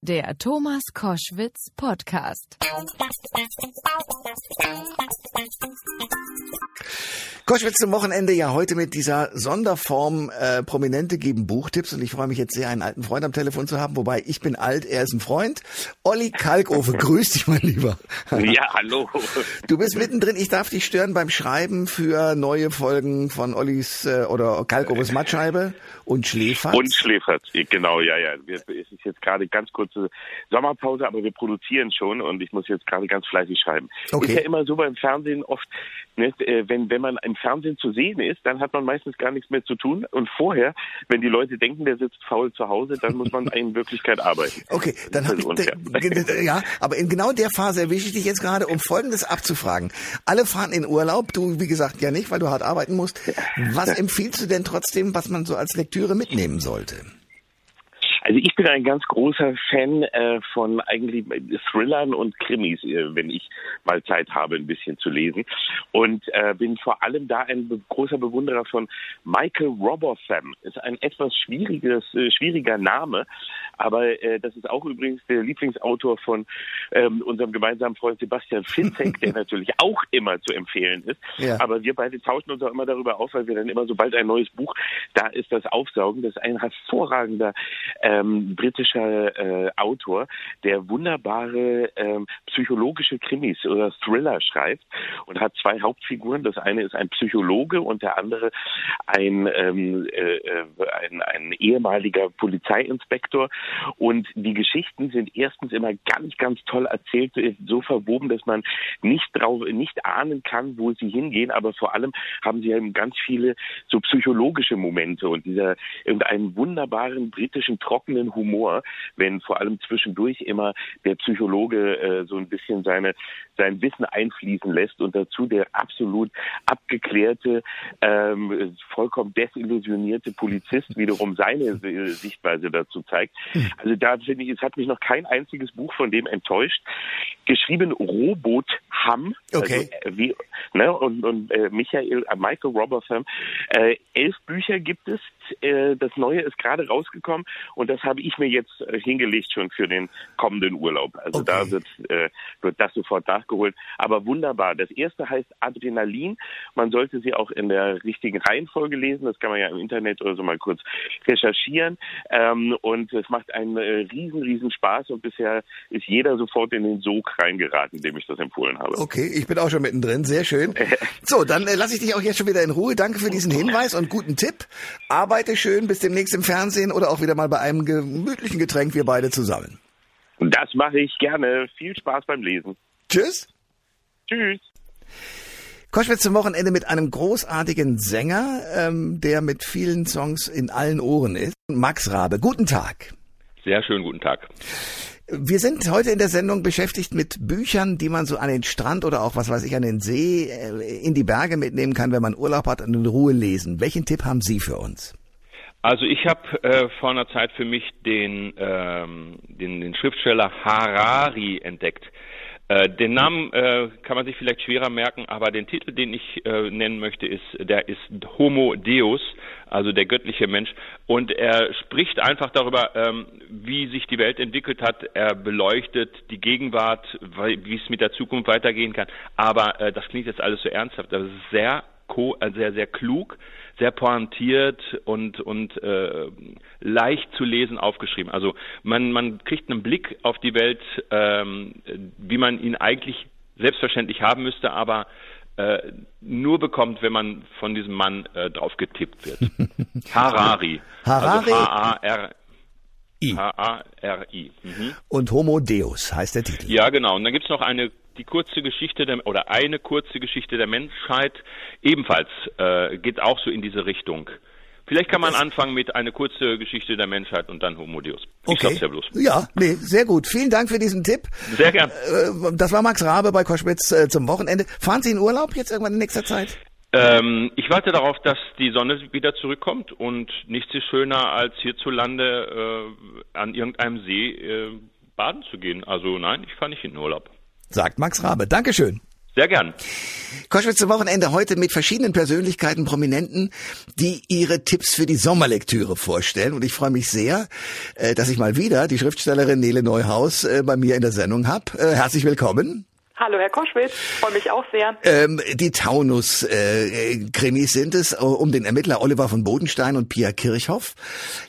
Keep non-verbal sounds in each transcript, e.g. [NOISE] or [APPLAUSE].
Der Thomas Koschwitz Podcast. Koschwitz zum Wochenende ja heute mit dieser Sonderform äh, Prominente geben Buchtipps und ich freue mich jetzt sehr, einen alten Freund am Telefon zu haben, wobei ich bin alt, er ist ein Freund. Olli Kalkofe, [LAUGHS] grüß dich mein Lieber. Ja, hallo. Du bist mittendrin, ich darf dich stören beim Schreiben für neue Folgen von Ollis äh, oder Kalkofes Mattscheibe und Schläferz. Und Schläferz, genau, ja, ja. Es ist jetzt gerade ganz kurze Sommerpause, aber wir produzieren schon und ich muss jetzt gerade ganz fleißig schreiben. Okay. Ist ja immer so beim Fernsehen oft, ne, äh, wenn, wenn man im Fernsehen zu sehen ist, dann hat man meistens gar nichts mehr zu tun. Und vorher, wenn die Leute denken, der sitzt faul zu Hause, dann muss man in Wirklichkeit arbeiten. [LAUGHS] Okay, dann habe ich ja, aber in genau der Phase erwische ich dich jetzt gerade, um Folgendes abzufragen. Alle fahren in Urlaub, du wie gesagt ja nicht, weil du hart arbeiten musst. Was empfiehlst du denn trotzdem, was man so als Lektüre mitnehmen sollte? Also ich bin ein ganz großer Fan äh, von eigentlich Thrillern und Krimis, äh, wenn ich mal Zeit habe, ein bisschen zu lesen. Und äh, bin vor allem da ein großer Bewunderer von Michael Robotham. Ist ein etwas schwieriges, äh, schwieriger Name, aber äh, das ist auch übrigens der Lieblingsautor von ähm, unserem gemeinsamen Freund Sebastian Finzek, der [LAUGHS] natürlich auch immer zu empfehlen ist. Ja. Aber wir beide tauschen uns auch immer darüber auf, weil wir dann immer, sobald ein neues Buch da ist, das aufsaugen. Das ist ein hervorragender ähm, britischer äh, Autor, der wunderbare ähm, psychologische Krimis oder Thriller schreibt und hat zwei Hauptfiguren. Das eine ist ein Psychologe und der andere ein, ähm, äh, äh, ein, ein ehemaliger Polizeiinspektor. Und die Geschichten sind erstens immer ganz, ganz toll erzählt, so verwoben, dass man nicht drauf, nicht ahnen kann, wo sie hingehen. Aber vor allem haben sie eben ganz viele so psychologische Momente und dieser irgendeinen wunderbaren britischen trockenen Humor, wenn vor allem zwischendurch immer der Psychologe äh, so ein bisschen seine sein Wissen einfließen lässt und dazu der absolut abgeklärte, ähm, vollkommen desillusionierte Polizist wiederum seine äh, Sichtweise dazu zeigt. Also da finde ich, es hat mich noch kein einziges Buch von dem enttäuscht. Geschrieben Robot Ham, Okay. also, wie, ne, und, und äh, Michael, äh, Michael Robotham. Äh, elf Bücher gibt es. Äh, das neue ist gerade rausgekommen und das habe ich mir jetzt äh, hingelegt schon für den kommenden Urlaub. Also Okay. da wird, äh, wird das sofort nachgeholt. Aber wunderbar. Das erste heißt Adrenalin. Man sollte sie auch in der richtigen Reihenfolge lesen. Das kann man ja im Internet oder so mal kurz recherchieren. Ähm, und es macht einen äh, riesen, riesen Spaß und bisher ist jeder sofort in den Sog reingeraten, dem ich das empfohlen habe. Okay, ich bin auch schon mittendrin, sehr schön. [LAUGHS] So, dann äh, lasse ich dich auch jetzt schon wieder in Ruhe. Danke für diesen Hinweis und guten Tipp. Arbeite schön, bis demnächst im Fernsehen oder auch wieder mal bei einem gemütlichen Getränk, wir beide zusammen. Das mache ich gerne. Viel Spaß beim Lesen. Tschüss. Tschüss. Koschwitz zum Wochenende mit einem großartigen Sänger, ähm, der mit vielen Songs in allen Ohren ist. Max Rabe, guten Tag. Sehr schönen guten Tag. Wir sind heute in der Sendung beschäftigt mit Büchern, die man so an den Strand oder auch, was weiß ich, an den See, äh, in die Berge mitnehmen kann, wenn man Urlaub hat und in Ruhe lesen. Welchen Tipp haben Sie für uns? Also ich habe äh, vor einer Zeit für mich den, ähm, den, den Schriftsteller Harari entdeckt. Äh, den Namen äh, kann man sich vielleicht schwerer merken, aber den Titel, den ich äh, nennen möchte, ist der ist Homo Deus, also der göttliche Mensch. Und er spricht einfach darüber, ähm, wie sich die Welt entwickelt hat. Er beleuchtet die Gegenwart, wie es mit der Zukunft weitergehen kann. Aber äh, das klingt jetzt alles so ernsthaft. Das ist sehr, äh, sehr, sehr klug sehr pointiert und und äh, leicht zu lesen aufgeschrieben. Also man man kriegt einen Blick auf die Welt, ähm, wie man ihn eigentlich selbstverständlich haben müsste, aber äh, nur bekommt, wenn man von diesem Mann äh, drauf getippt wird. [LAUGHS] Harari. Harari. Also H-A-R. I. H-A-R-I. Mhm. Und Homo Deus heißt der Titel. Ja, genau. Und dann gibt's noch eine die kurze Geschichte der oder eine kurze Geschichte der Menschheit ebenfalls äh, geht auch so in diese Richtung. Vielleicht kann man anfangen mit eine kurze Geschichte der Menschheit und dann Homo Deus. Ich Okay. ja bloß. Ja, nee, sehr gut. Vielen Dank für diesen Tipp. Sehr gern. Äh, Das war Max Rabe bei Koschwitz äh, zum Wochenende. Fahren Sie in Urlaub jetzt irgendwann in nächster Zeit? Ähm, ich warte darauf, dass die Sonne wieder zurückkommt und nichts ist schöner, als hierzulande äh, an irgendeinem See äh, baden zu gehen. Also nein, ich fahre nicht in Urlaub. Sagt Max Rabe. Dankeschön. Sehr gern. Koschwitz zum Wochenende heute mit verschiedenen Persönlichkeiten, Prominenten, die ihre Tipps für die Sommerlektüre vorstellen. Und ich freue mich sehr, äh, dass ich mal wieder die Schriftstellerin Nele Neuhaus äh, bei mir in der Sendung habe. Äh, herzlich willkommen. Hallo, Herr Koschwitz. Freue mich auch sehr. Ähm, die Taunus-Krimis äh, sind es äh, um den Ermittler Oliver von Bodenstein und Pia Kirchhoff.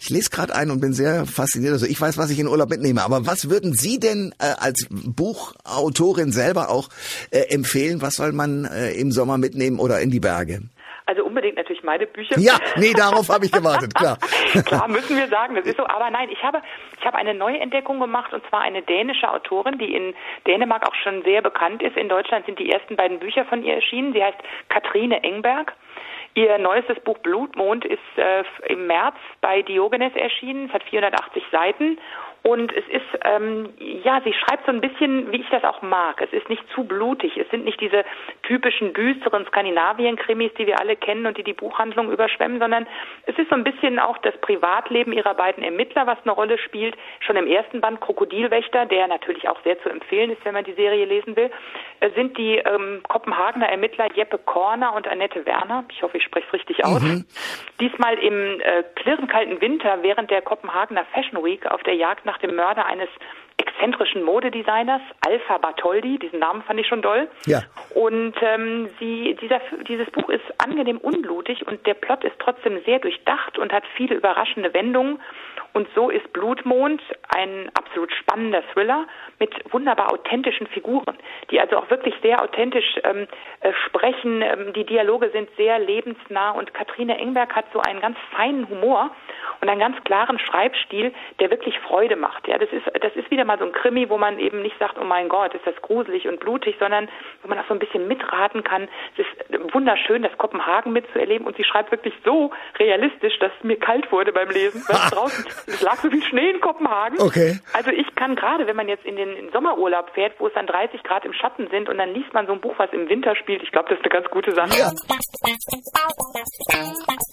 Ich lese gerade ein und bin sehr fasziniert. Also ich weiß, was ich in Urlaub mitnehme. Aber was würden Sie denn äh, als Buchautorin selber auch äh, empfehlen? Was soll man äh, im Sommer mitnehmen oder in die Berge? Also unbedingt natürlich meine Bücher. Ja, nee, darauf habe ich gewartet, klar. [LAUGHS] klar, müssen wir sagen, das ist so. Aber nein, ich habe, ich habe eine neue Entdeckung gemacht und zwar eine dänische Autorin, die in Dänemark auch schon sehr bekannt ist. In Deutschland sind die ersten beiden Bücher von ihr erschienen. Sie heißt Katrine Engberg. Ihr neuestes Buch Blutmond ist äh, im März bei Diogenes erschienen. Es hat 480 Seiten und es ist, ähm, ja, sie schreibt so ein bisschen, wie ich das auch mag. Es ist nicht zu blutig. Es sind nicht diese typischen düsteren Skandinavien-Krimis, die wir alle kennen und die die Buchhandlung überschwemmen, sondern es ist so ein bisschen auch das Privatleben ihrer beiden Ermittler, was eine Rolle spielt. Schon im ersten Band Krokodilwächter, der natürlich auch sehr zu empfehlen ist, wenn man die Serie lesen will, äh, sind die ähm, Kopenhagener Ermittler Jeppe Korner und Annette Werner. Ich hoffe, ich spreche es richtig aus. Mhm. Diesmal im äh, klirrenkalten Winter während der Kopenhagener Fashion Week auf der Jagd nach nach dem Mörder eines exzentrischen Modedesigners, Alpha Bartoldi, diesen Namen fand ich schon doll. Ja. Und ähm, sie, dieser, dieses Buch ist angenehm unblutig und der Plot ist trotzdem sehr durchdacht und hat viele überraschende Wendungen. Und so ist Blutmond ein absolut spannender Thriller mit wunderbar authentischen Figuren, die also auch wirklich sehr authentisch ähm, äh, sprechen. Ähm, die Dialoge sind sehr lebensnah und Katrine Engberg hat so einen ganz feinen Humor und einen ganz klaren Schreibstil, der wirklich Freude macht. Ja, das ist, das ist wieder mal so ein Krimi, wo man eben nicht sagt, oh mein Gott, ist das gruselig und blutig, sondern wo man auch so ein bisschen mitraten kann. Es ist wunderschön, das Kopenhagen mitzuerleben und sie schreibt wirklich so realistisch, dass mir kalt wurde beim Lesen. Weil [LAUGHS] draußen, es lag so viel Schnee in Kopenhagen. Okay. Also ich kann gerade, wenn man jetzt in den Sommerurlaub fährt, wo es dann 30 Grad im Schatten sind und dann liest man so ein Buch, was im Winter spielt, ich glaube, das ist eine ganz gute Sache. Ja. [LAUGHS]